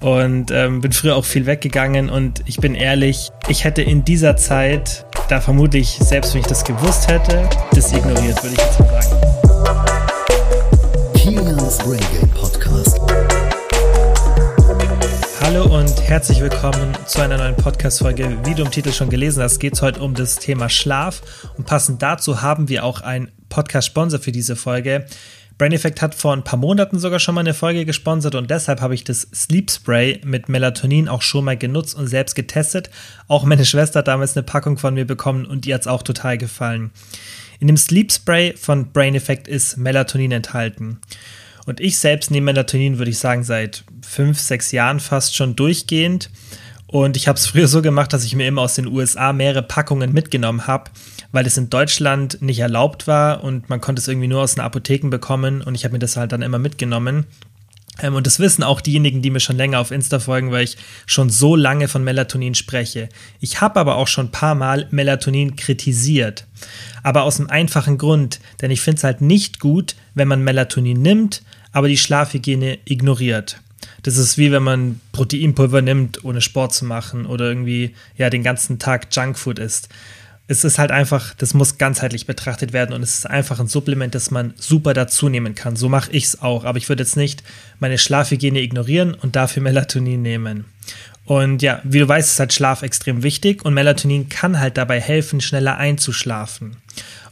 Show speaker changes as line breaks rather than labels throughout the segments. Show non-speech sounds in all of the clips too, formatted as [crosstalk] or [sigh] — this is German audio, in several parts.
und ähm, bin früher auch viel weggegangen und ich bin ehrlich, ich hätte in dieser Zeit, da vermutlich, selbst wenn ich das gewusst hätte, das ignoriert, würde ich jetzt mal sagen. Kilians Game Podcast. Hallo und herzlich willkommen zu einer neuen Podcast-Folge. Wie du im Titel schon gelesen hast, geht es heute um das Thema Schlaf und passend dazu haben wir auch einen Podcast-Sponsor für diese Folge. Brain Effect hat vor ein paar Monaten sogar schon mal eine Folge gesponsert und deshalb habe ich das Sleep Spray mit Melatonin auch schon mal genutzt und selbst getestet. Auch meine Schwester hat damals eine Packung von mir bekommen und ihr hat es auch total gefallen. In dem Sleep Spray von Brain Effect ist Melatonin enthalten. Und ich selbst nehme Melatonin, würde ich sagen, seit fünf, sechs Jahren fast schon durchgehend. Und ich habe es [laughs] früher so gemacht, dass ich mir immer aus den USA mehrere Packungen mitgenommen habe weil es in Deutschland nicht erlaubt war und man konnte es irgendwie nur aus den Apotheken bekommen und ich habe mir das halt dann immer mitgenommen. Ähm, und das wissen auch diejenigen, die mir schon länger auf Insta folgen, weil ich schon so lange von Melatonin spreche. Ich habe aber auch schon ein paar Mal Melatonin kritisiert. Aber aus einem einfachen Grund, denn ich finde es halt nicht gut, wenn man Melatonin nimmt, aber die Schlafhygiene ignoriert. Das ist wie wenn man Proteinpulver nimmt, ohne Sport zu machen oder irgendwie ja den ganzen Tag Junkfood isst es ist halt einfach, das muss ganzheitlich betrachtet werden und es ist einfach ein Supplement, das man super dazu nehmen kann. So mache ich es auch, aber ich würde jetzt nicht meine Schlafhygiene ignorieren und dafür Melatonin nehmen. Und ja, wie du weißt, ist halt Schlaf extrem wichtig und Melatonin kann halt dabei helfen, schneller einzuschlafen.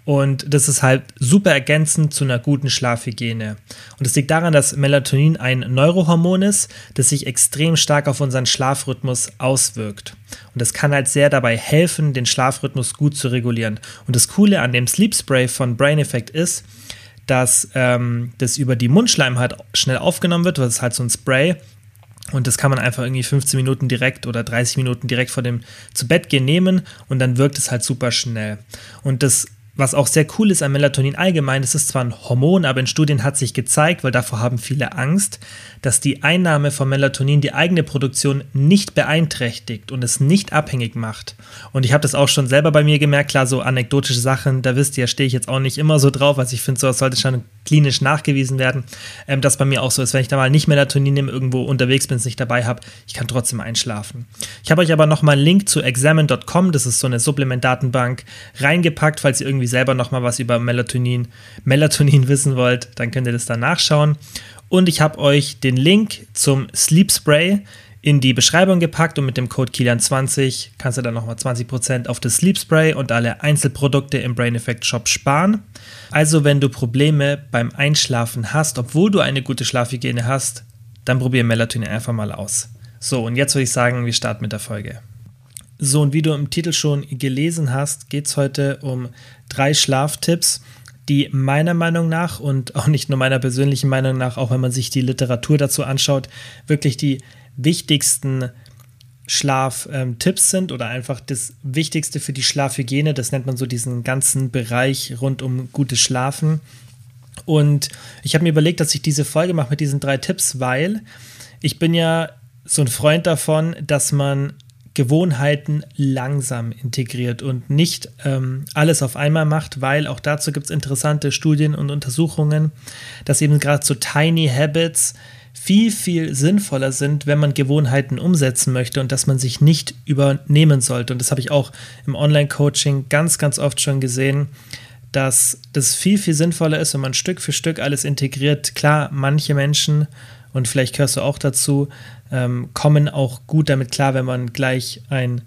Und das ist halt super ergänzend zu einer guten Schlafhygiene. Und es liegt daran, dass Melatonin ein Neurohormon ist, das sich extrem stark auf unseren Schlafrhythmus auswirkt. Und das kann halt sehr dabei helfen, den Schlafrhythmus gut zu regulieren. Und das Coole an dem Sleep Spray von Brain Effect ist, dass ähm, das über die Mundschleimhaut schnell aufgenommen wird. Das ist halt so ein Spray. Und das kann man einfach irgendwie 15 Minuten direkt oder 30 Minuten direkt vor dem zu Bett gehen nehmen und dann wirkt es halt super schnell. Und das was auch sehr cool ist an Melatonin allgemein, es ist zwar ein Hormon, aber in Studien hat sich gezeigt, weil davor haben viele Angst, dass die Einnahme von Melatonin die eigene Produktion nicht beeinträchtigt und es nicht abhängig macht. Und ich habe das auch schon selber bei mir gemerkt, klar, so anekdotische Sachen, da wisst ihr, stehe ich jetzt auch nicht immer so drauf, also ich finde, sowas sollte schon klinisch nachgewiesen werden, ähm, dass bei mir auch so ist, wenn ich da mal nicht Melatonin nehme, irgendwo unterwegs bin, es nicht dabei habe, ich kann trotzdem einschlafen. Ich habe euch aber nochmal einen Link zu examine.com, das ist so eine Supplementdatenbank, reingepackt, falls ihr irgendwie selber noch mal was über Melatonin, Melatonin wissen wollt, dann könnt ihr das da nachschauen. Und ich habe euch den Link zum Sleep Spray in die Beschreibung gepackt und mit dem Code KILIAN20 kannst du dann nochmal 20% auf das Sleep Spray und alle Einzelprodukte im Brain Effect Shop sparen. Also wenn du Probleme beim Einschlafen hast, obwohl du eine gute Schlafhygiene hast, dann probier Melatonin einfach mal aus. So, und jetzt würde ich sagen, wir starten mit der Folge. So, und wie du im Titel schon gelesen hast, geht es heute um drei Schlaftipps, die meiner Meinung nach und auch nicht nur meiner persönlichen Meinung nach, auch wenn man sich die Literatur dazu anschaut, wirklich die wichtigsten Schlaftipps sind oder einfach das Wichtigste für die Schlafhygiene. Das nennt man so diesen ganzen Bereich rund um gutes Schlafen. Und ich habe mir überlegt, dass ich diese Folge mache mit diesen drei Tipps, weil ich bin ja so ein Freund davon, dass man Gewohnheiten langsam integriert und nicht ähm, alles auf einmal macht, weil auch dazu gibt es interessante Studien und Untersuchungen, dass eben gerade so Tiny Habits viel, viel sinnvoller sind, wenn man Gewohnheiten umsetzen möchte und dass man sich nicht übernehmen sollte. Und das habe ich auch im Online-Coaching ganz, ganz oft schon gesehen, dass das viel, viel sinnvoller ist, wenn man Stück für Stück alles integriert. Klar, manche Menschen, und vielleicht gehörst du auch dazu, ähm, kommen auch gut damit klar, wenn man gleich ein,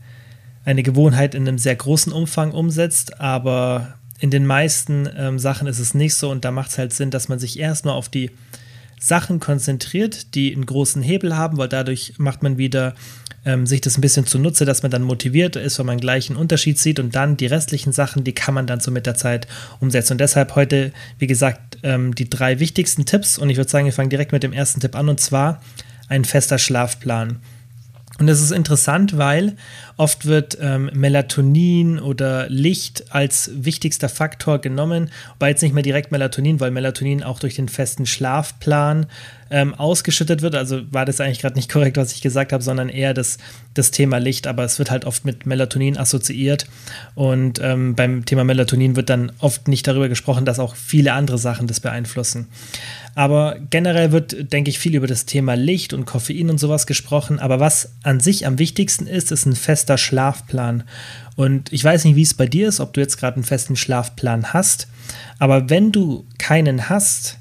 eine Gewohnheit in einem sehr großen Umfang umsetzt, aber in den meisten ähm, Sachen ist es nicht so. Und da macht es halt Sinn, dass man sich erstmal auf die Sachen konzentriert, die einen großen Hebel haben, weil dadurch macht man wieder ähm, sich das ein bisschen zunutze, dass man dann motiviert ist, wenn man gleich einen Unterschied sieht und dann die restlichen Sachen, die kann man dann so mit der Zeit umsetzen. Und deshalb heute, wie gesagt, ähm, die drei wichtigsten Tipps und ich würde sagen, wir fangen direkt mit dem ersten Tipp an und zwar ein fester Schlafplan. Und das ist interessant, weil oft wird ähm, Melatonin oder Licht als wichtigster Faktor genommen, wobei jetzt nicht mehr direkt Melatonin, weil Melatonin auch durch den festen Schlafplan ähm, ausgeschüttet wird. Also war das eigentlich gerade nicht korrekt, was ich gesagt habe, sondern eher das, das Thema Licht. Aber es wird halt oft mit Melatonin assoziiert. Und ähm, beim Thema Melatonin wird dann oft nicht darüber gesprochen, dass auch viele andere Sachen das beeinflussen. Aber generell wird, denke ich, viel über das Thema Licht und Koffein und sowas gesprochen. Aber was an sich am wichtigsten ist, ist ein fester Schlafplan. Und ich weiß nicht, wie es bei dir ist, ob du jetzt gerade einen festen Schlafplan hast. Aber wenn du keinen hast,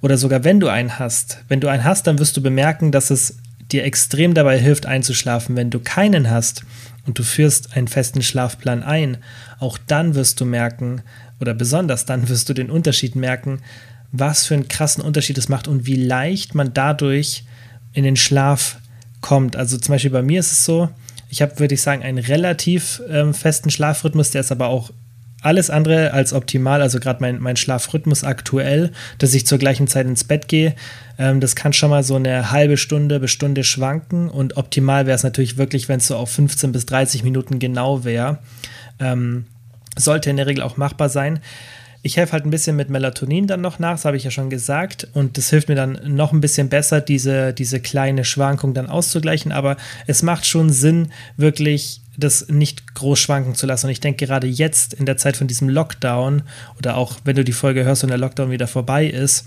oder sogar wenn du einen hast, wenn du einen hast, dann wirst du bemerken, dass es dir extrem dabei hilft einzuschlafen. Wenn du keinen hast und du führst einen festen Schlafplan ein, auch dann wirst du merken, oder besonders dann wirst du den Unterschied merken, was für einen krassen Unterschied es macht und wie leicht man dadurch in den Schlaf kommt. Also zum Beispiel bei mir ist es so, ich habe, würde ich sagen, einen relativ ähm, festen Schlafrhythmus, der ist aber auch alles andere als optimal. Also gerade mein, mein Schlafrhythmus aktuell, dass ich zur gleichen Zeit ins Bett gehe, ähm, das kann schon mal so eine halbe Stunde bis Stunde schwanken. Und optimal wäre es natürlich wirklich, wenn es so auf 15 bis 30 Minuten genau wäre. Ähm, sollte in der Regel auch machbar sein. Ich helfe halt ein bisschen mit Melatonin dann noch nach, das habe ich ja schon gesagt. Und das hilft mir dann noch ein bisschen besser, diese, diese kleine Schwankung dann auszugleichen. Aber es macht schon Sinn, wirklich das nicht groß schwanken zu lassen. Und ich denke, gerade jetzt in der Zeit von diesem Lockdown oder auch wenn du die Folge hörst und der Lockdown wieder vorbei ist,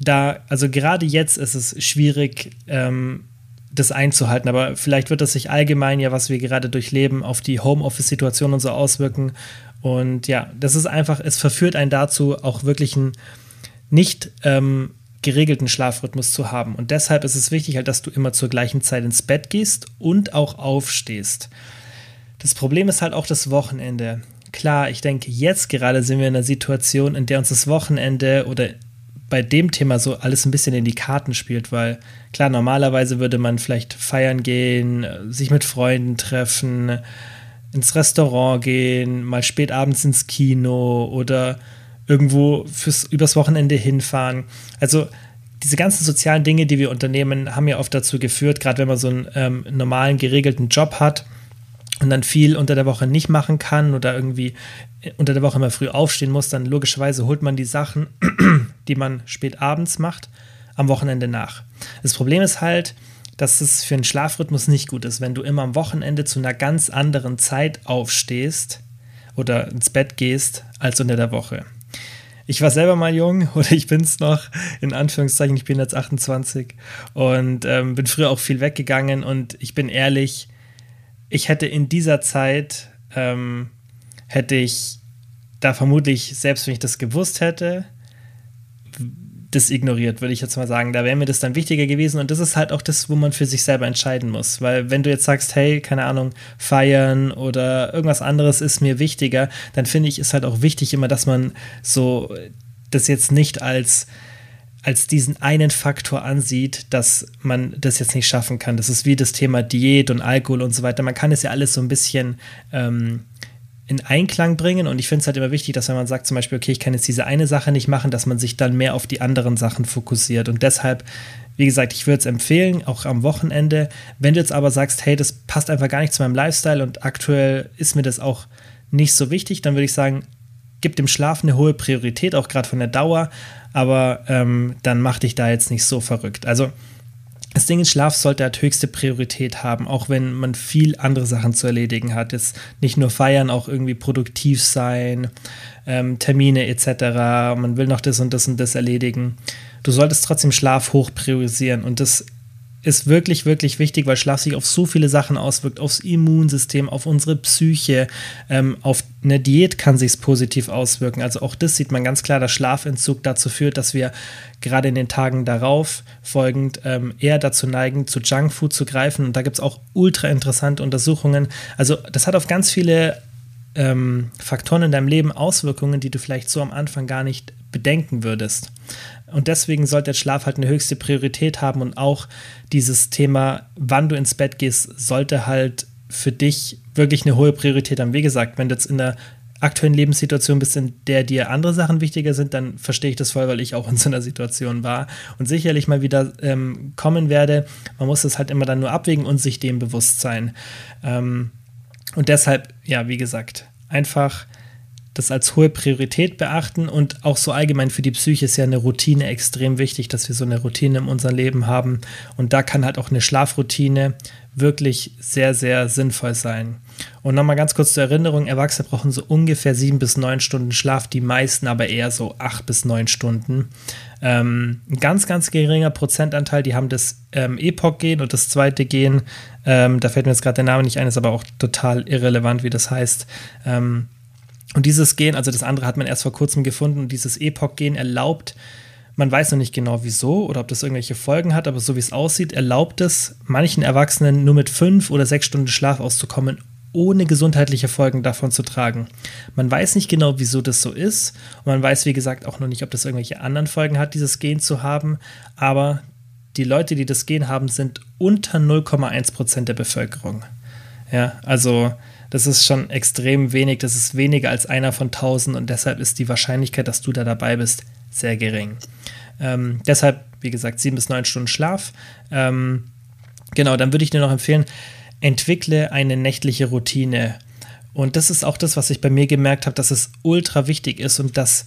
da, also gerade jetzt ist es schwierig, ähm, das einzuhalten. Aber vielleicht wird das sich allgemein ja, was wir gerade durchleben, auf die Homeoffice-Situation und so auswirken. Und ja, das ist einfach, es verführt einen dazu, auch wirklich einen nicht ähm, geregelten Schlafrhythmus zu haben. Und deshalb ist es wichtig, halt, dass du immer zur gleichen Zeit ins Bett gehst und auch aufstehst. Das Problem ist halt auch das Wochenende. Klar, ich denke, jetzt gerade sind wir in einer Situation, in der uns das Wochenende oder bei dem Thema so alles ein bisschen in die Karten spielt, weil klar, normalerweise würde man vielleicht feiern gehen, sich mit Freunden treffen, ins Restaurant gehen, mal spät abends ins Kino oder irgendwo fürs übers Wochenende hinfahren. Also diese ganzen sozialen Dinge, die wir unternehmen, haben ja oft dazu geführt, gerade wenn man so einen ähm, normalen, geregelten Job hat und dann viel unter der Woche nicht machen kann oder irgendwie unter der Woche immer früh aufstehen muss, dann logischerweise holt man die Sachen, [clears throat] die man spät abends macht, am Wochenende nach. Das Problem ist halt, dass es für einen Schlafrhythmus nicht gut ist, wenn du immer am Wochenende zu einer ganz anderen Zeit aufstehst oder ins Bett gehst als unter der Woche. Ich war selber mal jung [laughs] oder ich bin es noch, in Anführungszeichen, ich bin jetzt 28 und ähm, bin früher auch viel weggegangen und ich bin ehrlich, ich hätte in dieser Zeit ähm, hätte ich da vermutlich, selbst wenn ich das gewusst hätte, das ignoriert, würde ich jetzt mal sagen. Da wäre mir das dann wichtiger gewesen. Und das ist halt auch das, wo man für sich selber entscheiden muss. Weil wenn du jetzt sagst, hey, keine Ahnung, feiern oder irgendwas anderes ist mir wichtiger, dann finde ich, ist halt auch wichtig immer, dass man so das jetzt nicht als als diesen einen Faktor ansieht, dass man das jetzt nicht schaffen kann. Das ist wie das Thema Diät und Alkohol und so weiter. Man kann es ja alles so ein bisschen ähm, in Einklang bringen. Und ich finde es halt immer wichtig, dass wenn man sagt zum Beispiel, okay, ich kann jetzt diese eine Sache nicht machen, dass man sich dann mehr auf die anderen Sachen fokussiert. Und deshalb, wie gesagt, ich würde es empfehlen, auch am Wochenende. Wenn du jetzt aber sagst, hey, das passt einfach gar nicht zu meinem Lifestyle und aktuell ist mir das auch nicht so wichtig, dann würde ich sagen, gib dem Schlaf eine hohe Priorität, auch gerade von der Dauer, aber ähm, dann mach dich da jetzt nicht so verrückt. Also das Ding ist, Schlaf sollte halt höchste Priorität haben, auch wenn man viel andere Sachen zu erledigen hat. Jetzt nicht nur feiern, auch irgendwie produktiv sein, ähm, Termine etc. Man will noch das und das und das erledigen. Du solltest trotzdem Schlaf hoch priorisieren und das ist wirklich, wirklich wichtig, weil Schlaf sich auf so viele Sachen auswirkt, aufs Immunsystem, auf unsere Psyche, ähm, auf eine Diät kann sich positiv auswirken. Also auch das sieht man ganz klar, dass Schlafentzug dazu führt, dass wir gerade in den Tagen darauf folgend ähm, eher dazu neigen, zu Junkfood zu greifen. Und da gibt es auch ultra interessante Untersuchungen. Also das hat auf ganz viele ähm, Faktoren in deinem Leben Auswirkungen, die du vielleicht so am Anfang gar nicht bedenken würdest. Und deswegen sollte der Schlaf halt eine höchste Priorität haben und auch dieses Thema, wann du ins Bett gehst, sollte halt für dich wirklich eine hohe Priorität haben. Wie gesagt, wenn du jetzt in der aktuellen Lebenssituation bist, in der dir andere Sachen wichtiger sind, dann verstehe ich das voll, weil ich auch in so einer Situation war und sicherlich mal wieder ähm, kommen werde. Man muss das halt immer dann nur abwägen und sich dem bewusst sein. Ähm, und deshalb, ja, wie gesagt, einfach das als hohe Priorität beachten und auch so allgemein für die Psyche ist ja eine Routine extrem wichtig, dass wir so eine Routine in unserem Leben haben. Und da kann halt auch eine Schlafroutine wirklich sehr, sehr sinnvoll sein. Und nochmal ganz kurz zur Erinnerung: Erwachsene brauchen so ungefähr sieben bis neun Stunden Schlaf, die meisten aber eher so acht bis neun Stunden. Ähm, ein ganz, ganz geringer Prozentanteil, die haben das ähm, Epoch-Gen und das zweite Gen, ähm, da fällt mir jetzt gerade der Name nicht ein, ist aber auch total irrelevant, wie das heißt. Ähm, und dieses Gen, also das andere hat man erst vor kurzem gefunden und dieses Epoch-Gen erlaubt, man weiß noch nicht genau wieso oder ob das irgendwelche Folgen hat, aber so wie es aussieht, erlaubt es manchen Erwachsenen nur mit fünf oder sechs Stunden Schlaf auszukommen, ohne gesundheitliche Folgen davon zu tragen. Man weiß nicht genau, wieso das so ist. Und man weiß, wie gesagt, auch noch nicht, ob das irgendwelche anderen Folgen hat, dieses Gen zu haben. Aber die Leute, die das Gen haben, sind unter 0,1 Prozent der Bevölkerung. Ja, also das ist schon extrem wenig. Das ist weniger als einer von 1000 und deshalb ist die Wahrscheinlichkeit, dass du da dabei bist, sehr gering. Ähm, deshalb, wie gesagt, sieben bis neun Stunden Schlaf. Ähm, genau, dann würde ich dir noch empfehlen, entwickle eine nächtliche Routine. Und das ist auch das, was ich bei mir gemerkt habe, dass es ultra wichtig ist und dass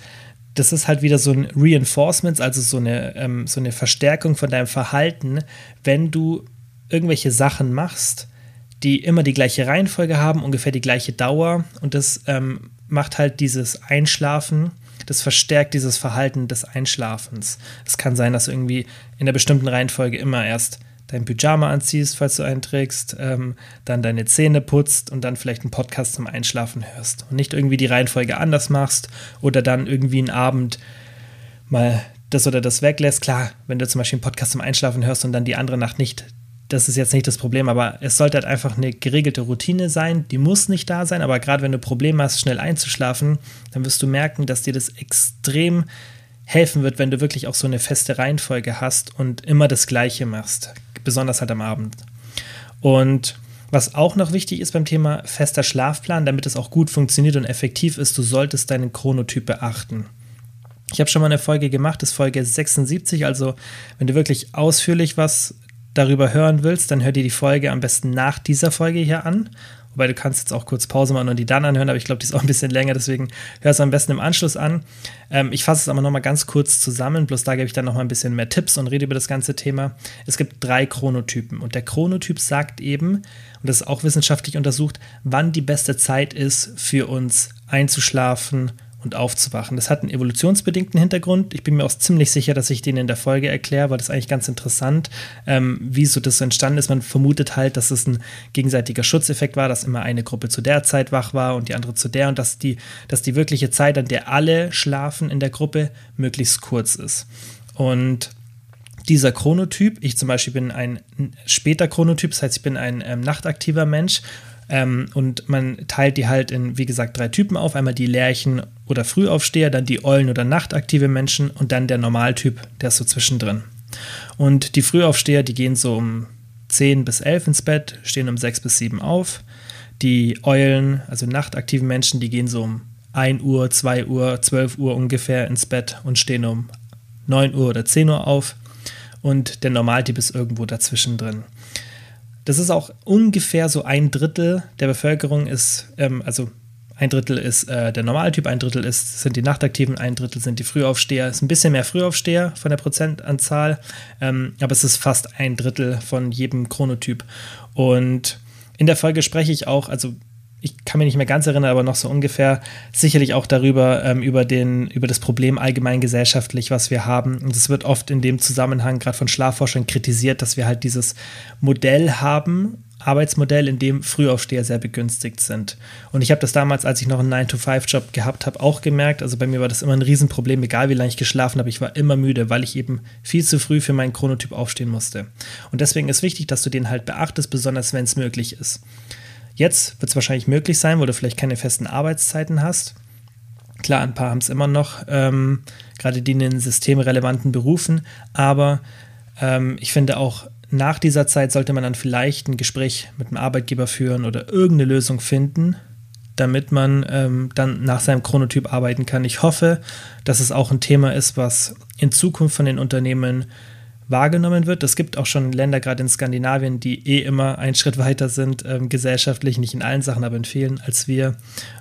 das ist halt wieder so ein Reinforcement, also so eine, ähm, so eine Verstärkung von deinem Verhalten, wenn du irgendwelche Sachen machst, die immer die gleiche Reihenfolge haben, ungefähr die gleiche Dauer und das ähm, macht halt dieses Einschlafen, das verstärkt dieses Verhalten des Einschlafens. Es kann sein, dass du irgendwie in einer bestimmten Reihenfolge immer erst dein Pyjama anziehst, falls du einen trägst, ähm, dann deine Zähne putzt und dann vielleicht einen Podcast zum Einschlafen hörst. Und nicht irgendwie die Reihenfolge anders machst oder dann irgendwie einen Abend mal das oder das weglässt. Klar, wenn du zum Beispiel einen Podcast zum Einschlafen hörst und dann die andere Nacht nicht, das ist jetzt nicht das Problem, aber es sollte halt einfach eine geregelte Routine sein. Die muss nicht da sein, aber gerade wenn du Probleme hast, schnell einzuschlafen, dann wirst du merken, dass dir das extrem helfen wird, wenn du wirklich auch so eine feste Reihenfolge hast und immer das Gleiche machst besonders halt am Abend. Und was auch noch wichtig ist beim Thema fester Schlafplan, damit es auch gut funktioniert und effektiv ist, du solltest deinen Chronotyp beachten. Ich habe schon mal eine Folge gemacht, das ist Folge 76, also wenn du wirklich ausführlich was darüber hören willst, dann hör dir die Folge am besten nach dieser Folge hier an Wobei du kannst jetzt auch kurz Pause machen und die dann anhören, aber ich glaube, die ist auch ein bisschen länger, deswegen hör es am besten im Anschluss an. Ähm, ich fasse es aber nochmal ganz kurz zusammen, bloß da gebe ich dann nochmal ein bisschen mehr Tipps und rede über das ganze Thema. Es gibt drei Chronotypen und der Chronotyp sagt eben, und das ist auch wissenschaftlich untersucht, wann die beste Zeit ist für uns einzuschlafen und aufzuwachen. Das hat einen evolutionsbedingten Hintergrund. Ich bin mir auch ziemlich sicher, dass ich den in der Folge erkläre, weil das ist eigentlich ganz interessant, ähm, wie so das so entstanden ist. Man vermutet halt, dass es ein gegenseitiger Schutzeffekt war, dass immer eine Gruppe zu der Zeit wach war und die andere zu der und dass die, dass die wirkliche Zeit, an der alle schlafen in der Gruppe, möglichst kurz ist. Und dieser Chronotyp, ich zum Beispiel bin ein später Chronotyp, das heißt, ich bin ein ähm, nachtaktiver Mensch ähm, und man teilt die halt in, wie gesagt, drei Typen auf. Einmal die Lerchen oder Frühaufsteher, dann die Eulen oder nachtaktive Menschen und dann der Normaltyp, der ist so zwischendrin. Und die Frühaufsteher, die gehen so um 10 bis 11 ins Bett, stehen um 6 bis 7 auf. Die Eulen, also nachtaktive Menschen, die gehen so um 1 Uhr, 2 Uhr, 12 Uhr ungefähr ins Bett und stehen um 9 Uhr oder 10 Uhr auf. Und der Normaltyp ist irgendwo dazwischen drin. Das ist auch ungefähr so ein Drittel der Bevölkerung ist, ähm, also ein Drittel ist äh, der Normaltyp, ein Drittel ist, sind die Nachtaktiven, ein Drittel sind die Frühaufsteher. Es ist ein bisschen mehr Frühaufsteher von der Prozentanzahl, ähm, aber es ist fast ein Drittel von jedem Chronotyp. Und in der Folge spreche ich auch, also ich kann mich nicht mehr ganz erinnern, aber noch so ungefähr sicherlich auch darüber, ähm, über, den, über das Problem allgemein gesellschaftlich, was wir haben. Und es wird oft in dem Zusammenhang gerade von Schlafforschern kritisiert, dass wir halt dieses Modell haben, Arbeitsmodell, in dem Frühaufsteher sehr begünstigt sind. Und ich habe das damals, als ich noch einen 9-to-5-Job gehabt habe, auch gemerkt. Also bei mir war das immer ein Riesenproblem, egal wie lange ich geschlafen habe. Ich war immer müde, weil ich eben viel zu früh für meinen Chronotyp aufstehen musste. Und deswegen ist wichtig, dass du den halt beachtest, besonders wenn es möglich ist. Jetzt wird es wahrscheinlich möglich sein, wo du vielleicht keine festen Arbeitszeiten hast. Klar, ein paar haben es immer noch, ähm, gerade die in den systemrelevanten Berufen, aber ähm, ich finde auch nach dieser Zeit sollte man dann vielleicht ein Gespräch mit dem Arbeitgeber führen oder irgendeine Lösung finden, damit man ähm, dann nach seinem Chronotyp arbeiten kann. Ich hoffe, dass es auch ein Thema ist, was in Zukunft von den Unternehmen wahrgenommen wird. Es gibt auch schon Länder, gerade in Skandinavien, die eh immer einen Schritt weiter sind, ähm, gesellschaftlich, nicht in allen Sachen, aber in vielen als wir.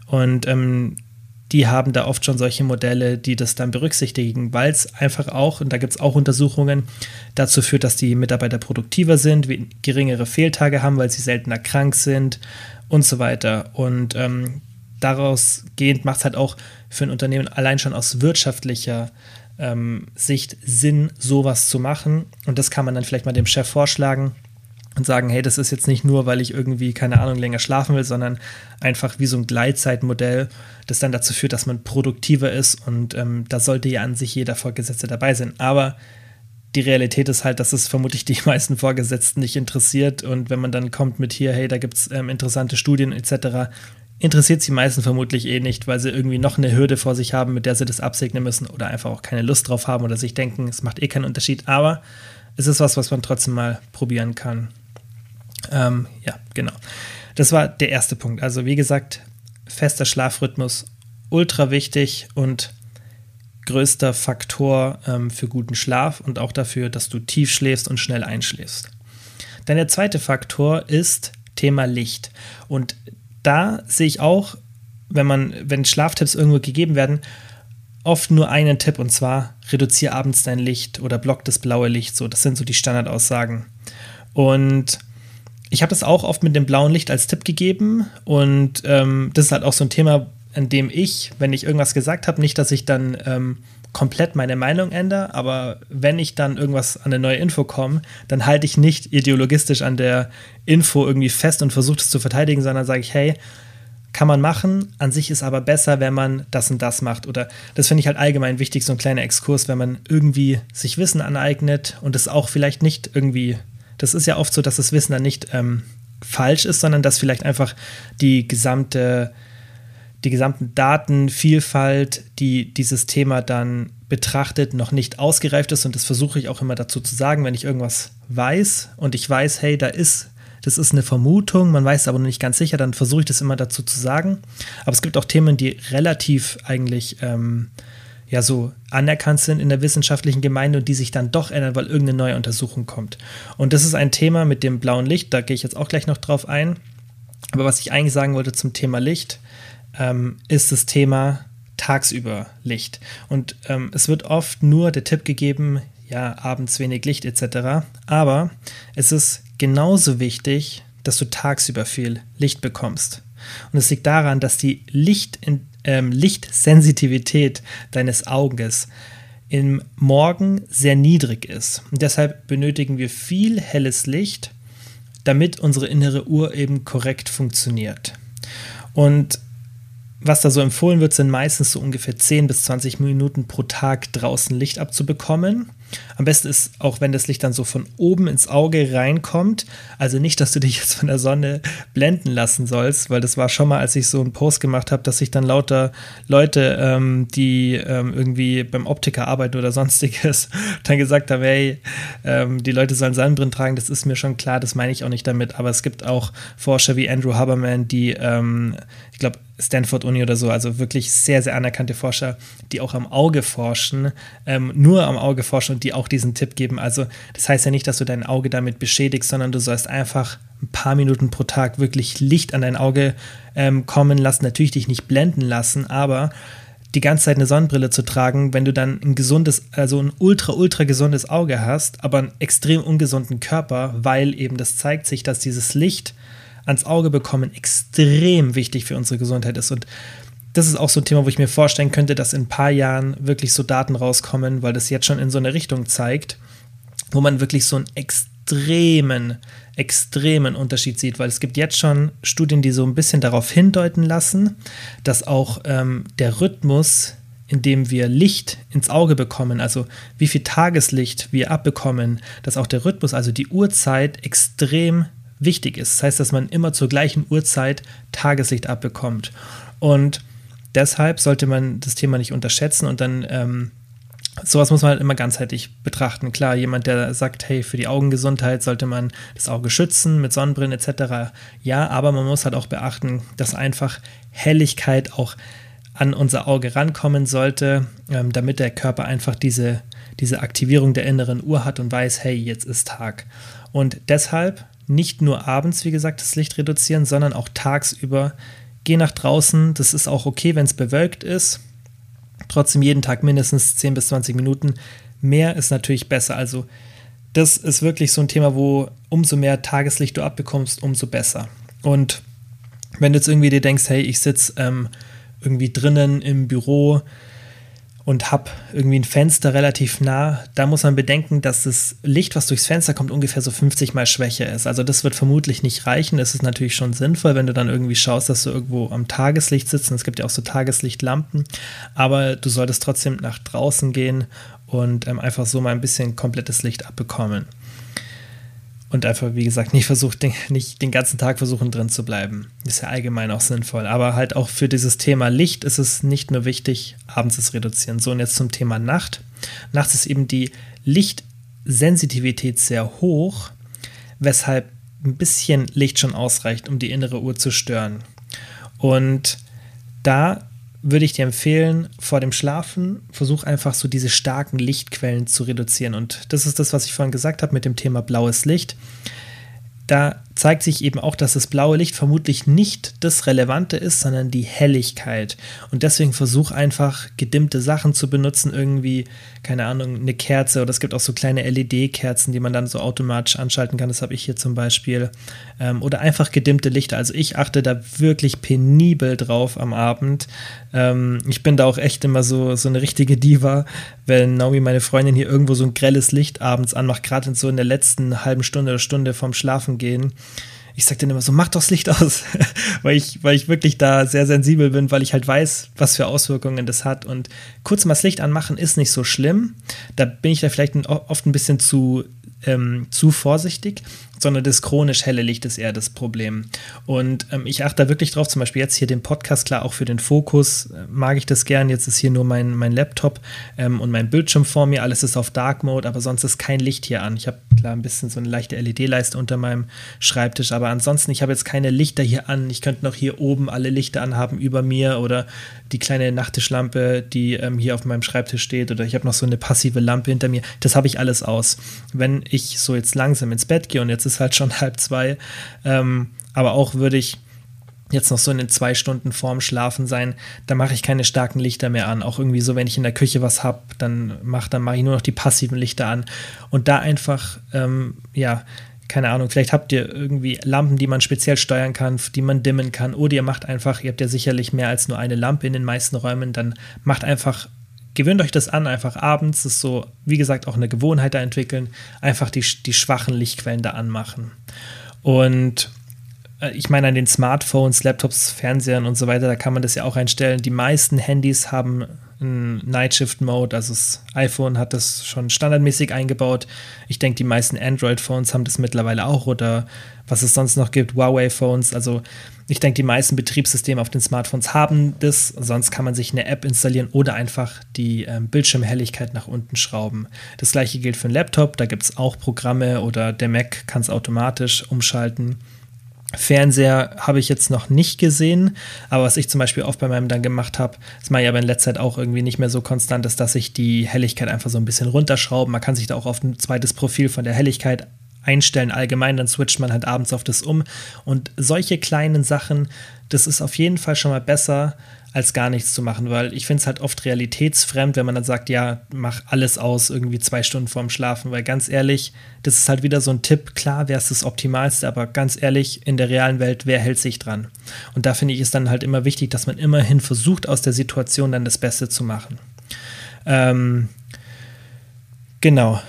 Und ähm, die haben da oft schon solche Modelle, die das dann berücksichtigen, weil es einfach auch, und da gibt es auch Untersuchungen, dazu führt, dass die Mitarbeiter produktiver sind, geringere Fehltage haben, weil sie seltener krank sind und so weiter. Und ähm, daraus gehend macht es halt auch für ein Unternehmen allein schon aus wirtschaftlicher ähm, Sicht Sinn, sowas zu machen. Und das kann man dann vielleicht mal dem Chef vorschlagen und sagen, hey, das ist jetzt nicht nur, weil ich irgendwie, keine Ahnung, länger schlafen will, sondern einfach wie so ein Gleitzeitmodell, das dann dazu führt, dass man produktiver ist und ähm, da sollte ja an sich jeder Vorgesetzte dabei sein. Aber die Realität ist halt, dass es vermutlich die [laughs] meisten Vorgesetzten nicht interessiert und wenn man dann kommt mit hier, hey, da gibt es ähm, interessante Studien etc., interessiert sie meisten vermutlich eh nicht, weil sie irgendwie noch eine Hürde vor sich haben, mit der sie das absegnen müssen oder einfach auch keine Lust drauf haben oder sich denken, es macht eh keinen Unterschied. Aber es ist was, was man trotzdem mal probieren kann. Ähm, ja, genau. Das war der erste Punkt. Also wie gesagt, fester Schlafrhythmus, ultra wichtig und größter Faktor ähm, für guten Schlaf und auch dafür, dass du tief schläfst und schnell einschläfst. Dann der zweite Faktor ist Thema Licht. Und da sehe ich auch, wenn man, wenn Schlaftipps irgendwo gegeben werden, oft nur einen Tipp und zwar reduziere abends dein Licht oder block das blaue Licht. So, das sind so die Standardaussagen. Und ich habe das auch oft mit dem blauen Licht als Tipp gegeben und ähm, das ist halt auch so ein Thema, an dem ich, wenn ich irgendwas gesagt habe, nicht, dass ich dann ähm, komplett meine Meinung ändere, aber wenn ich dann irgendwas an eine neue Info komme, dann halte ich nicht ideologistisch an der Info irgendwie fest und versuche es zu verteidigen, sondern sage ich, hey, kann man machen, an sich ist aber besser, wenn man das und das macht. Oder das finde ich halt allgemein wichtig, so ein kleiner Exkurs, wenn man irgendwie sich Wissen aneignet und es auch vielleicht nicht irgendwie das ist ja oft so, dass das Wissen dann nicht ähm, falsch ist, sondern dass vielleicht einfach die gesamte, die gesamten Datenvielfalt, die dieses Thema dann betrachtet, noch nicht ausgereift ist. Und das versuche ich auch immer dazu zu sagen, wenn ich irgendwas weiß und ich weiß, hey, da ist das ist eine Vermutung, man weiß aber noch nicht ganz sicher, dann versuche ich das immer dazu zu sagen. Aber es gibt auch Themen, die relativ eigentlich ähm, ja so anerkannt sind in der wissenschaftlichen Gemeinde und die sich dann doch ändern, weil irgendeine neue Untersuchung kommt. Und das ist ein Thema mit dem blauen Licht, da gehe ich jetzt auch gleich noch drauf ein. Aber was ich eigentlich sagen wollte zum Thema Licht, ähm, ist das Thema tagsüber Licht. Und ähm, es wird oft nur der Tipp gegeben, ja, abends wenig Licht etc. Aber es ist genauso wichtig, dass du tagsüber viel Licht bekommst. Und es liegt daran, dass die Licht in, ähm, Lichtsensitivität deines Auges im Morgen sehr niedrig ist. Und deshalb benötigen wir viel helles Licht, damit unsere innere Uhr eben korrekt funktioniert. Und was da so empfohlen wird, sind meistens so ungefähr 10 bis 20 Minuten pro Tag draußen Licht abzubekommen. Am besten ist auch, wenn das Licht dann so von oben ins Auge reinkommt. Also nicht, dass du dich jetzt von der Sonne blenden lassen sollst, weil das war schon mal, als ich so einen Post gemacht habe, dass sich dann lauter Leute, ähm, die ähm, irgendwie beim Optiker arbeiten oder sonstiges, [laughs] dann gesagt haben, hey, ähm, die Leute sollen Sonnenbrillen tragen. Das ist mir schon klar, das meine ich auch nicht damit. Aber es gibt auch Forscher wie Andrew Haberman, die, ähm, ich glaube, Stanford Uni oder so, also wirklich sehr, sehr anerkannte Forscher, die auch am Auge forschen, ähm, nur am Auge forschen und die auch diesen Tipp geben. Also das heißt ja nicht, dass du dein Auge damit beschädigst, sondern du sollst einfach ein paar Minuten pro Tag wirklich Licht an dein Auge ähm, kommen lassen. Natürlich dich nicht blenden lassen, aber die ganze Zeit eine Sonnenbrille zu tragen, wenn du dann ein gesundes, also ein ultra, ultra gesundes Auge hast, aber einen extrem ungesunden Körper, weil eben das zeigt sich, dass dieses Licht ans Auge bekommen extrem wichtig für unsere Gesundheit ist. Und das ist auch so ein Thema, wo ich mir vorstellen könnte, dass in ein paar Jahren wirklich so Daten rauskommen, weil das jetzt schon in so eine Richtung zeigt, wo man wirklich so einen extremen, extremen Unterschied sieht, weil es gibt jetzt schon Studien, die so ein bisschen darauf hindeuten lassen, dass auch ähm, der Rhythmus, in dem wir Licht ins Auge bekommen, also wie viel Tageslicht wir abbekommen, dass auch der Rhythmus, also die Uhrzeit extrem wichtig ist. Das heißt, dass man immer zur gleichen Uhrzeit Tageslicht abbekommt. Und deshalb sollte man das Thema nicht unterschätzen und dann ähm, sowas muss man halt immer ganzheitlich betrachten. Klar, jemand, der sagt, hey, für die Augengesundheit sollte man das Auge schützen mit Sonnenbrillen etc. Ja, aber man muss halt auch beachten, dass einfach Helligkeit auch an unser Auge rankommen sollte, ähm, damit der Körper einfach diese, diese Aktivierung der inneren Uhr hat und weiß, hey, jetzt ist Tag. Und deshalb nicht nur abends, wie gesagt, das Licht reduzieren, sondern auch tagsüber. Geh nach draußen, das ist auch okay, wenn es bewölkt ist. Trotzdem jeden Tag mindestens 10 bis 20 Minuten. Mehr ist natürlich besser. Also das ist wirklich so ein Thema, wo umso mehr Tageslicht du abbekommst, umso besser. Und wenn du jetzt irgendwie dir denkst, hey, ich sitze ähm, irgendwie drinnen im Büro und habe irgendwie ein Fenster relativ nah, da muss man bedenken, dass das Licht, was durchs Fenster kommt, ungefähr so 50 mal schwächer ist. Also das wird vermutlich nicht reichen. Es ist natürlich schon sinnvoll, wenn du dann irgendwie schaust, dass du irgendwo am Tageslicht sitzt. Und es gibt ja auch so Tageslichtlampen. Aber du solltest trotzdem nach draußen gehen und ähm, einfach so mal ein bisschen komplettes Licht abbekommen und einfach, wie gesagt, nicht versucht, den, nicht den ganzen Tag versuchen drin zu bleiben. Ist ja allgemein auch sinnvoll. Aber halt auch für dieses Thema Licht ist es nicht nur wichtig, abends es reduzieren. So, und jetzt zum Thema Nacht. Nachts ist eben die Lichtsensitivität sehr hoch, weshalb ein bisschen Licht schon ausreicht, um die innere Uhr zu stören. Und da würde ich dir empfehlen, vor dem Schlafen versuch einfach so diese starken Lichtquellen zu reduzieren. Und das ist das, was ich vorhin gesagt habe mit dem Thema blaues Licht. Da zeigt sich eben auch, dass das blaue Licht vermutlich nicht das Relevante ist, sondern die Helligkeit. Und deswegen versuch einfach gedimmte Sachen zu benutzen, irgendwie, keine Ahnung, eine Kerze oder es gibt auch so kleine LED-Kerzen, die man dann so automatisch anschalten kann. Das habe ich hier zum Beispiel. Ähm, oder einfach gedimmte Lichter. Also ich achte da wirklich penibel drauf am Abend. Ähm, ich bin da auch echt immer so, so eine richtige Diva, wenn Naomi, meine Freundin, hier irgendwo so ein grelles Licht abends anmacht, gerade so in der letzten halben Stunde oder Stunde vorm Schlafen gehen ich sage dann immer so, mach doch das Licht aus, [laughs] weil, ich, weil ich wirklich da sehr sensibel bin, weil ich halt weiß, was für Auswirkungen das hat. Und kurz mal das Licht anmachen ist nicht so schlimm. Da bin ich da vielleicht oft ein bisschen zu, ähm, zu vorsichtig sondern das chronisch helle Licht ist eher das Problem. Und ähm, ich achte da wirklich drauf, zum Beispiel jetzt hier den Podcast, klar, auch für den Fokus äh, mag ich das gern. Jetzt ist hier nur mein, mein Laptop ähm, und mein Bildschirm vor mir, alles ist auf Dark Mode, aber sonst ist kein Licht hier an. Ich habe klar ein bisschen so eine leichte LED-Leiste unter meinem Schreibtisch, aber ansonsten, ich habe jetzt keine Lichter hier an. Ich könnte noch hier oben alle Lichter anhaben über mir oder die kleine Nachttischlampe, die ähm, hier auf meinem Schreibtisch steht oder ich habe noch so eine passive Lampe hinter mir. Das habe ich alles aus. Wenn ich so jetzt langsam ins Bett gehe und jetzt ist halt schon [laughs] halb zwei. Ähm, aber auch würde ich jetzt noch so in den zwei Stunden vorm Schlafen sein, da mache ich keine starken Lichter mehr an. Auch irgendwie so, wenn ich in der Küche was habe, dann mache dann mach ich nur noch die passiven Lichter an. Und da einfach, ähm, ja, keine Ahnung, vielleicht habt ihr irgendwie Lampen, die man speziell steuern kann, die man dimmen kann. Oder ihr macht einfach, ihr habt ja sicherlich mehr als nur eine Lampe in den meisten Räumen, dann macht einfach gewöhnt euch das an, einfach abends, das ist so, wie gesagt, auch eine Gewohnheit da entwickeln, einfach die, die schwachen Lichtquellen da anmachen. Und äh, ich meine, an den Smartphones, Laptops, Fernsehern und so weiter, da kann man das ja auch einstellen. Die meisten Handys haben einen Nightshift Mode, also das iPhone hat das schon standardmäßig eingebaut. Ich denke, die meisten Android-Phones haben das mittlerweile auch oder was es sonst noch gibt, Huawei-Phones. Also ich denke, die meisten Betriebssysteme auf den Smartphones haben das. Sonst kann man sich eine App installieren oder einfach die ähm, Bildschirmhelligkeit nach unten schrauben. Das gleiche gilt für einen Laptop. Da gibt es auch Programme oder der Mac kann es automatisch umschalten. Fernseher habe ich jetzt noch nicht gesehen, aber was ich zum Beispiel oft bei meinem dann gemacht habe, das mache ich aber in letzter Zeit auch irgendwie nicht mehr so konstant, ist, dass ich die Helligkeit einfach so ein bisschen runterschraube. Man kann sich da auch auf ein zweites Profil von der Helligkeit einstellen allgemein, dann switcht man halt abends auf das um. Und solche kleinen Sachen, das ist auf jeden Fall schon mal besser, als gar nichts zu machen, weil ich finde es halt oft realitätsfremd, wenn man dann sagt, ja, mach alles aus, irgendwie zwei Stunden vorm Schlafen, weil ganz ehrlich, das ist halt wieder so ein Tipp, klar wäre es das Optimalste, aber ganz ehrlich, in der realen Welt, wer hält sich dran? Und da finde ich es dann halt immer wichtig, dass man immerhin versucht, aus der Situation dann das Beste zu machen. Ähm, genau,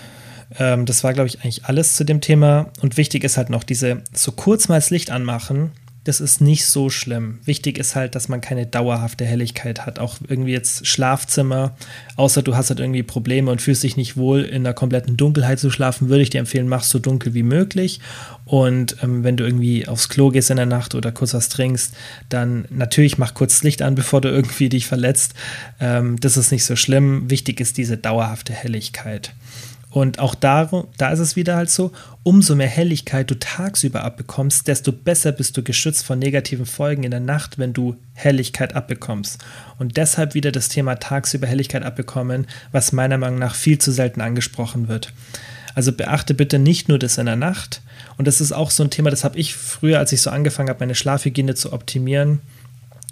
ähm, das war, glaube ich, eigentlich alles zu dem Thema. Und wichtig ist halt noch diese, so kurz mal das Licht anmachen, das ist nicht so schlimm. Wichtig ist halt, dass man keine dauerhafte Helligkeit hat. Auch irgendwie jetzt Schlafzimmer, außer du hast halt irgendwie Probleme und fühlst dich nicht wohl, in der kompletten Dunkelheit zu schlafen, würde ich dir empfehlen, mach so dunkel wie möglich. Und ähm, wenn du irgendwie aufs Klo gehst in der Nacht oder kurz was trinkst, dann natürlich mach kurz das Licht an, [laughs] bevor du irgendwie dich verletzt. Ähm, das ist nicht so schlimm. Wichtig ist diese dauerhafte Helligkeit. Und auch darum, da ist es wieder halt so, umso mehr Helligkeit du tagsüber abbekommst, desto besser bist du geschützt vor negativen Folgen in der Nacht, wenn du Helligkeit abbekommst. Und deshalb wieder das Thema tagsüber Helligkeit abbekommen, was meiner Meinung nach viel zu selten angesprochen wird. Also beachte bitte nicht nur das in der Nacht. Und das ist auch so ein Thema, das habe ich früher, als ich so angefangen habe, meine Schlafhygiene zu optimieren,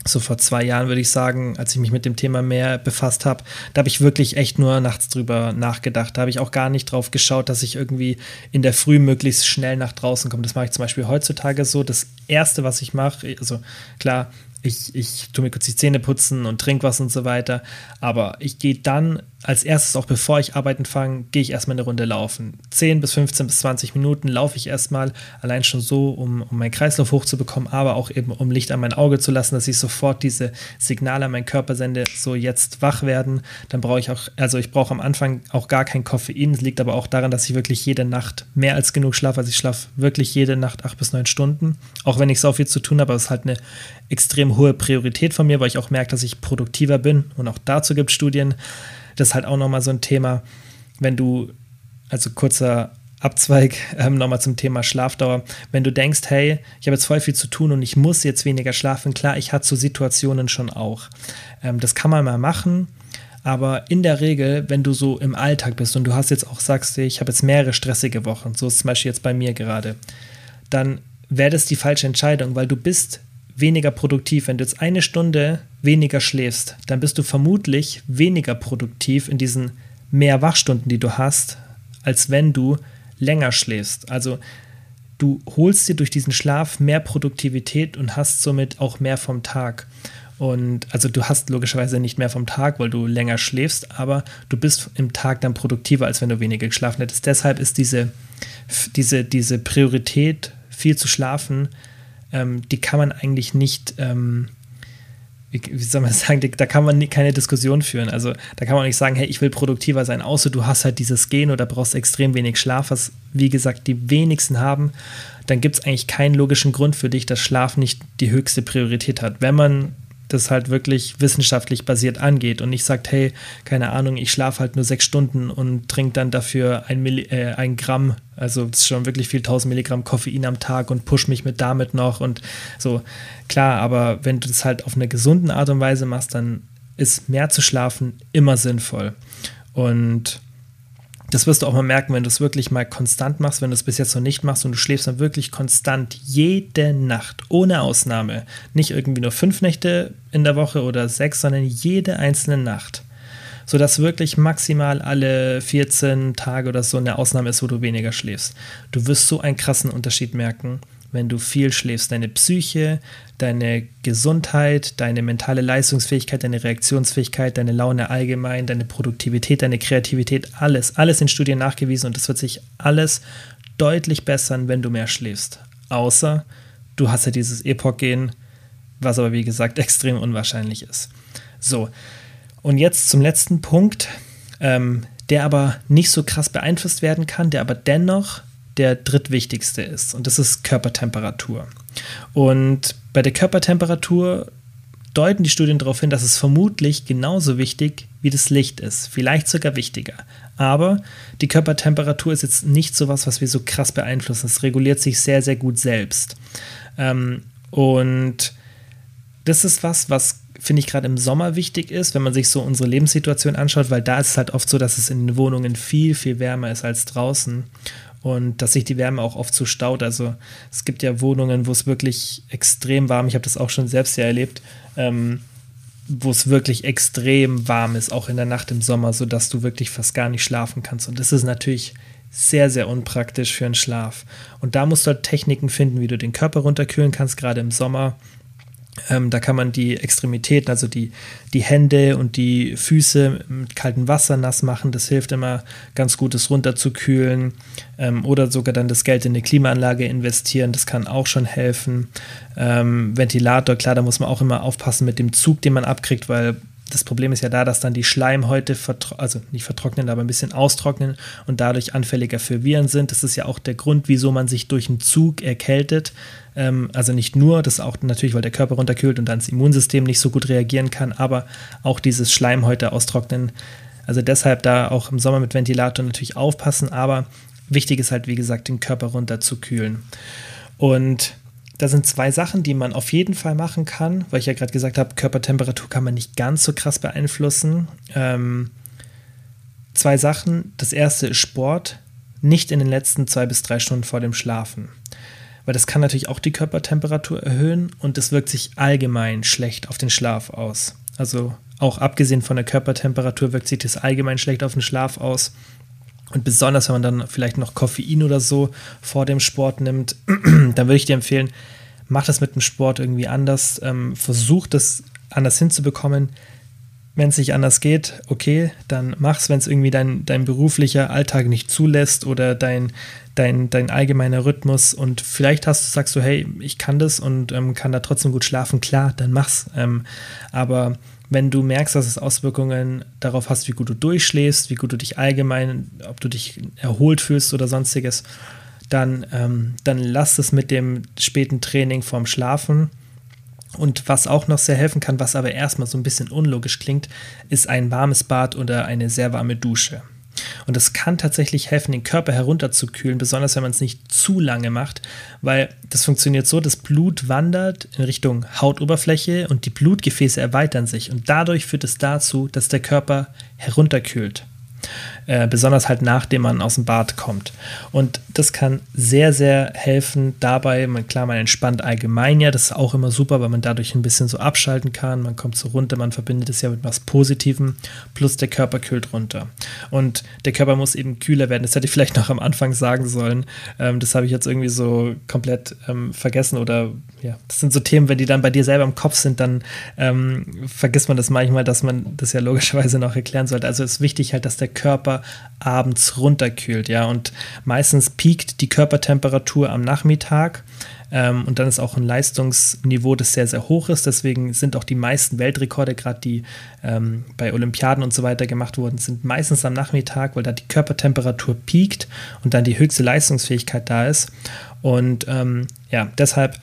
so vor zwei Jahren würde ich sagen, als ich mich mit dem Thema mehr befasst habe, da habe ich wirklich echt nur nachts drüber nachgedacht. Da habe ich auch gar nicht drauf geschaut, dass ich irgendwie in der Früh möglichst schnell nach draußen komme. Das mache ich zum Beispiel heutzutage so. Das Erste, was ich mache, also klar, ich, ich tue mir kurz die Zähne putzen und trinke was und so weiter. Aber ich gehe dann als erstes, auch bevor ich arbeiten fange, gehe ich erstmal eine Runde laufen. 10 bis 15 bis 20 Minuten laufe ich erstmal, allein schon so, um, um meinen Kreislauf hochzubekommen, aber auch eben, um Licht an mein Auge zu lassen, dass ich sofort diese Signale an meinen Körper sende, so jetzt wach werden. Dann brauche ich auch, also ich brauche am Anfang auch gar kein Koffein. Es liegt aber auch daran, dass ich wirklich jede Nacht mehr als genug schlafe. Also ich schlafe wirklich jede Nacht acht bis neun Stunden, auch wenn ich so viel zu tun habe, aber es ist halt eine extrem hohe Priorität von mir, weil ich auch merke, dass ich produktiver bin. Und auch dazu gibt es Studien. Das ist halt auch nochmal so ein Thema, wenn du, also kurzer Abzweig [laughs] ähm, nochmal zum Thema Schlafdauer. Wenn du denkst, hey, ich habe jetzt voll viel zu tun und ich muss jetzt weniger schlafen, klar, ich hatte so Situationen schon auch. Ähm, das kann man mal machen, aber in der Regel, wenn du so im Alltag bist und du hast jetzt auch sagst, ich habe jetzt mehrere stressige Wochen, so ist zum Beispiel jetzt bei mir gerade, dann wäre das die falsche Entscheidung, weil du bist weniger produktiv. Wenn du jetzt eine Stunde weniger schläfst, dann bist du vermutlich weniger produktiv in diesen mehr Wachstunden, die du hast, als wenn du länger schläfst. Also du holst dir durch diesen Schlaf mehr Produktivität und hast somit auch mehr vom Tag. Und also du hast logischerweise nicht mehr vom Tag, weil du länger schläfst, aber du bist im Tag dann produktiver, als wenn du weniger geschlafen hättest. Deshalb ist diese, diese, diese Priorität, viel zu schlafen, ähm, die kann man eigentlich nicht, ähm, wie, soll man [laughs] sagen, da kann man keine Diskussion führen. Also da kann man nicht sagen, hey, ich will produktiver sein, außer du hast halt dieses Gen oder brauchst extrem wenig Schlaf, was wie gesagt die wenigsten haben. Dann gibt es eigentlich keinen logischen Grund für dich, dass Schlaf nicht die höchste Priorität hat. Wenn man das halt wirklich wissenschaftlich basiert angeht und nicht sagt, hey, keine Ahnung, ich schlafe halt nur sechs Stunden und trinke dann dafür ein, Milli äh, ein Gramm, also schon wirklich viel, 1000 Milligramm Koffein am Tag und push mich mit damit noch und so. Klar, aber wenn du das halt auf eine gesunde Art und Weise machst, dann ist mehr zu schlafen immer sinnvoll. Und das wirst du auch mal merken, wenn du es wirklich mal konstant machst, wenn du es bis jetzt noch nicht machst und du schläfst dann wirklich konstant jede Nacht, ohne Ausnahme. Nicht irgendwie nur fünf Nächte in der Woche oder sechs, sondern jede einzelne Nacht. Sodass wirklich maximal alle 14 Tage oder so eine Ausnahme ist, wo du weniger schläfst. Du wirst so einen krassen Unterschied merken wenn du viel schläfst. Deine Psyche, deine Gesundheit, deine mentale Leistungsfähigkeit, deine Reaktionsfähigkeit, deine Laune allgemein, deine Produktivität, deine Kreativität, alles, alles in Studien nachgewiesen und das wird sich alles deutlich bessern, wenn du mehr schläfst. Außer du hast ja dieses Epoch-Gen, was aber wie gesagt [laughs] extrem unwahrscheinlich ist. So, und jetzt zum letzten Punkt, ähm, der aber nicht so krass beeinflusst werden kann, der aber dennoch der drittwichtigste ist und das ist Körpertemperatur. Und bei der Körpertemperatur deuten die Studien darauf hin, dass es vermutlich genauso wichtig wie das Licht ist, vielleicht sogar wichtiger. Aber die Körpertemperatur ist jetzt nicht so was, was wir so krass beeinflussen. Es reguliert sich sehr, sehr gut selbst. Ähm, und das ist was, was finde ich gerade im Sommer wichtig ist, wenn man sich so unsere Lebenssituation anschaut, weil da ist es halt oft so, dass es in den Wohnungen viel, viel wärmer ist als draußen und dass sich die Wärme auch oft so staut. Also es gibt ja Wohnungen, wo es wirklich extrem warm, ich habe das auch schon selbst ja erlebt, ähm, wo es wirklich extrem warm ist, auch in der Nacht im Sommer, sodass du wirklich fast gar nicht schlafen kannst. Und das ist natürlich sehr, sehr unpraktisch für einen Schlaf. Und da musst du halt Techniken finden, wie du den Körper runterkühlen kannst, gerade im Sommer. Ähm, da kann man die Extremitäten, also die, die Hände und die Füße mit kaltem Wasser nass machen. Das hilft immer ganz gut, es runterzukühlen. Ähm, oder sogar dann das Geld in eine Klimaanlage investieren. Das kann auch schon helfen. Ähm, Ventilator, klar, da muss man auch immer aufpassen mit dem Zug, den man abkriegt, weil das Problem ist ja da, dass dann die Schleimhäute, also nicht vertrocknen, aber ein bisschen austrocknen und dadurch anfälliger für Viren sind. Das ist ja auch der Grund, wieso man sich durch einen Zug erkältet. Ähm, also nicht nur, das ist auch natürlich, weil der Körper runterkühlt und dann das Immunsystem nicht so gut reagieren kann, aber auch dieses Schleimhäute austrocknen. Also deshalb da auch im Sommer mit Ventilator natürlich aufpassen, aber wichtig ist halt, wie gesagt, den Körper runterzukühlen. Und da sind zwei Sachen, die man auf jeden Fall machen kann, weil ich ja gerade gesagt habe, Körpertemperatur kann man nicht ganz so krass beeinflussen. Ähm, zwei Sachen. Das erste ist Sport, nicht in den letzten zwei bis drei Stunden vor dem Schlafen. Weil das kann natürlich auch die Körpertemperatur erhöhen und das wirkt sich allgemein schlecht auf den Schlaf aus. Also auch abgesehen von der Körpertemperatur wirkt sich das allgemein schlecht auf den Schlaf aus. Und besonders, wenn man dann vielleicht noch Koffein oder so vor dem Sport nimmt, [clears throat] dann würde ich dir empfehlen, mach das mit dem Sport irgendwie anders, ähm, versuch das anders hinzubekommen. Wenn es nicht anders geht, okay, dann mach's, wenn es irgendwie dein, dein beruflicher Alltag nicht zulässt oder dein, dein, dein allgemeiner Rhythmus und vielleicht hast du, sagst du, hey, ich kann das und ähm, kann da trotzdem gut schlafen, klar, dann mach's. Ähm, aber wenn du merkst, dass es Auswirkungen darauf hast, wie gut du durchschläfst, wie gut du dich allgemein, ob du dich erholt fühlst oder sonstiges, dann, ähm, dann lass es mit dem späten Training vorm Schlafen. Und was auch noch sehr helfen kann, was aber erstmal so ein bisschen unlogisch klingt, ist ein warmes Bad oder eine sehr warme Dusche. Und das kann tatsächlich helfen, den Körper herunterzukühlen, besonders wenn man es nicht zu lange macht, weil das funktioniert so, das Blut wandert in Richtung Hautoberfläche und die Blutgefäße erweitern sich und dadurch führt es dazu, dass der Körper herunterkühlt. Äh, besonders halt nachdem man aus dem Bad kommt. Und das kann sehr, sehr helfen dabei. Man, klar, man entspannt allgemein ja, das ist auch immer super, weil man dadurch ein bisschen so abschalten kann. Man kommt so runter, man verbindet es ja mit was Positivem, plus der Körper kühlt runter. Und der Körper muss eben kühler werden. Das hätte ich vielleicht noch am Anfang sagen sollen. Ähm, das habe ich jetzt irgendwie so komplett ähm, vergessen oder ja, das sind so Themen, wenn die dann bei dir selber im Kopf sind, dann ähm, vergisst man das manchmal, dass man das ja logischerweise noch erklären sollte. Also ist wichtig halt, dass der Körper abends runterkühlt, ja. Und meistens piekt die Körpertemperatur am Nachmittag. Ähm, und dann ist auch ein Leistungsniveau, das sehr, sehr hoch ist. Deswegen sind auch die meisten Weltrekorde, gerade die ähm, bei Olympiaden und so weiter gemacht wurden, sind meistens am Nachmittag, weil da die Körpertemperatur piekt und dann die höchste Leistungsfähigkeit da ist. Und ähm, ja, deshalb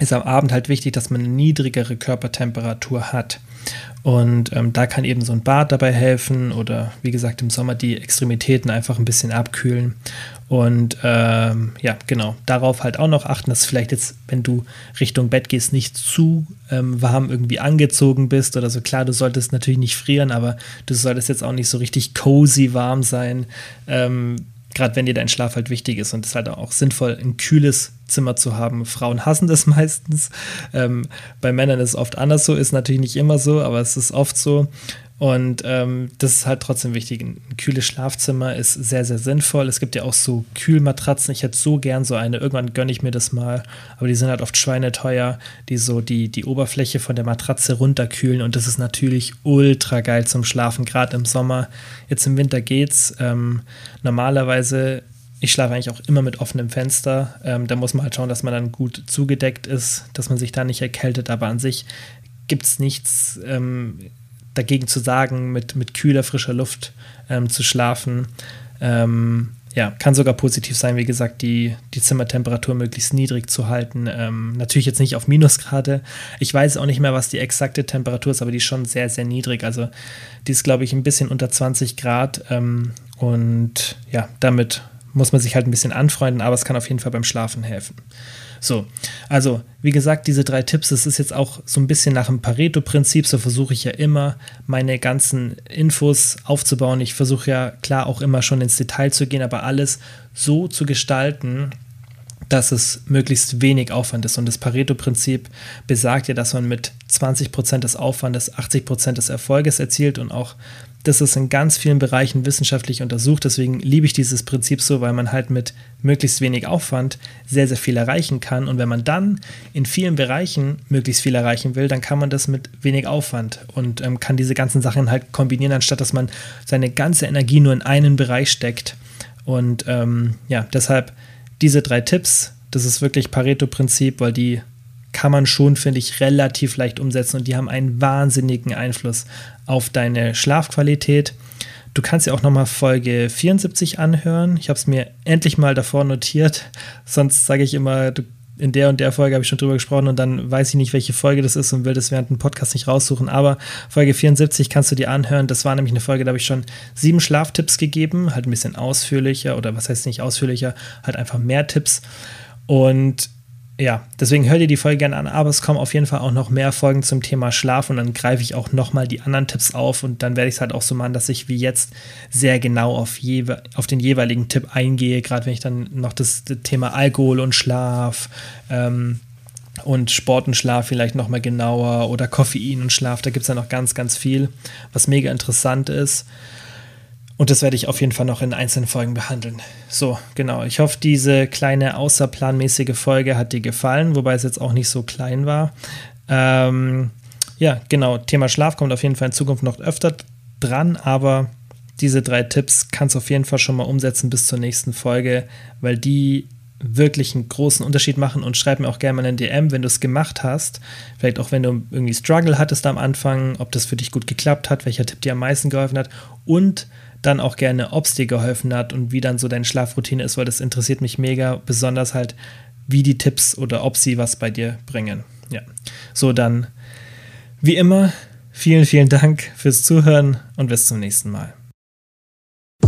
ist am Abend halt wichtig, dass man eine niedrigere Körpertemperatur hat. Und ähm, da kann eben so ein Bad dabei helfen oder wie gesagt im Sommer die Extremitäten einfach ein bisschen abkühlen. Und ähm, ja, genau, darauf halt auch noch achten, dass vielleicht jetzt, wenn du Richtung Bett gehst, nicht zu ähm, warm irgendwie angezogen bist oder so. Klar, du solltest natürlich nicht frieren, aber du solltest jetzt auch nicht so richtig cozy warm sein. Ähm, gerade wenn dir dein Schlaf halt wichtig ist und es ist halt auch sinnvoll, ein kühles Zimmer zu haben. Frauen hassen das [laughs] meistens. Ähm, bei Männern ist es oft anders so, ist natürlich nicht immer so, aber es ist oft so. Und ähm, das ist halt trotzdem wichtig. Ein kühles Schlafzimmer ist sehr, sehr sinnvoll. Es gibt ja auch so Kühlmatratzen. Ich hätte so gern so eine. Irgendwann gönne ich mir das mal. Aber die sind halt oft schweineteuer, die so die, die Oberfläche von der Matratze runterkühlen. Und das ist natürlich ultra geil zum Schlafen, gerade im Sommer. Jetzt im Winter geht's. Ähm, normalerweise ich schlafe eigentlich auch immer mit offenem Fenster. Ähm, da muss man halt schauen, dass man dann gut zugedeckt ist, dass man sich da nicht erkältet. Aber an sich gibt es nichts ähm, dagegen zu sagen, mit, mit kühler, frischer Luft ähm, zu schlafen. Ähm, ja, kann sogar positiv sein, wie gesagt, die, die Zimmertemperatur möglichst niedrig zu halten. Ähm, natürlich jetzt nicht auf Minusgrade. Ich weiß auch nicht mehr, was die exakte Temperatur ist, aber die ist schon sehr, sehr niedrig. Also die ist, glaube ich, ein bisschen unter 20 Grad. Ähm, und ja, damit muss man sich halt ein bisschen anfreunden, aber es kann auf jeden Fall beim Schlafen helfen. So, also wie gesagt, diese drei Tipps, das ist jetzt auch so ein bisschen nach dem Pareto-Prinzip, so versuche ich ja immer meine ganzen Infos aufzubauen. Ich versuche ja klar auch immer schon ins Detail zu gehen, aber alles so zu gestalten, dass es möglichst wenig Aufwand ist. Und das Pareto-Prinzip besagt ja, dass man mit 20% des Aufwandes 80% des Erfolges erzielt und auch das ist in ganz vielen Bereichen wissenschaftlich untersucht. Deswegen liebe ich dieses Prinzip so, weil man halt mit möglichst wenig Aufwand sehr, sehr viel erreichen kann. Und wenn man dann in vielen Bereichen möglichst viel erreichen will, dann kann man das mit wenig Aufwand und ähm, kann diese ganzen Sachen halt kombinieren, anstatt dass man seine ganze Energie nur in einen Bereich steckt. Und ähm, ja, deshalb diese drei Tipps, das ist wirklich Pareto-Prinzip, weil die kann man schon, finde ich, relativ leicht umsetzen und die haben einen wahnsinnigen Einfluss auf deine Schlafqualität. Du kannst ja auch nochmal Folge 74 anhören. Ich habe es mir endlich mal davor notiert. [laughs] Sonst sage ich immer, in der und der Folge habe ich schon drüber gesprochen und dann weiß ich nicht, welche Folge das ist und will das während dem Podcast nicht raussuchen. Aber Folge 74 kannst du dir anhören. Das war nämlich eine Folge, da habe ich schon sieben Schlaftipps gegeben, halt ein bisschen ausführlicher oder was heißt nicht ausführlicher, halt einfach mehr Tipps. Und ja, deswegen hör dir die Folge gerne an, aber es kommen auf jeden Fall auch noch mehr Folgen zum Thema Schlaf und dann greife ich auch nochmal die anderen Tipps auf und dann werde ich es halt auch so machen, dass ich wie jetzt sehr genau auf, auf den jeweiligen Tipp eingehe, gerade wenn ich dann noch das, das Thema Alkohol und Schlaf ähm, und Sport und Schlaf vielleicht nochmal genauer oder Koffein und Schlaf, da gibt es ja noch ganz, ganz viel, was mega interessant ist. Und das werde ich auf jeden Fall noch in einzelnen Folgen behandeln. So, genau. Ich hoffe, diese kleine außerplanmäßige Folge hat dir gefallen, wobei es jetzt auch nicht so klein war. Ähm, ja, genau. Thema Schlaf kommt auf jeden Fall in Zukunft noch öfter dran, aber diese drei Tipps kannst du auf jeden Fall schon mal umsetzen bis zur nächsten Folge, weil die wirklich einen großen Unterschied machen und schreib mir auch gerne mal eine DM, wenn du es gemacht hast. Vielleicht auch, wenn du irgendwie Struggle hattest am Anfang, ob das für dich gut geklappt hat, welcher Tipp dir am meisten geholfen hat und dann auch gerne, ob es dir geholfen hat und wie dann so deine Schlafroutine ist, weil das interessiert mich mega, besonders halt, wie die Tipps oder ob sie was bei dir bringen. Ja, so dann, wie immer, vielen, vielen Dank fürs Zuhören und bis zum nächsten Mal.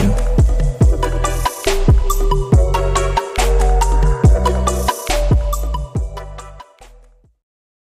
you.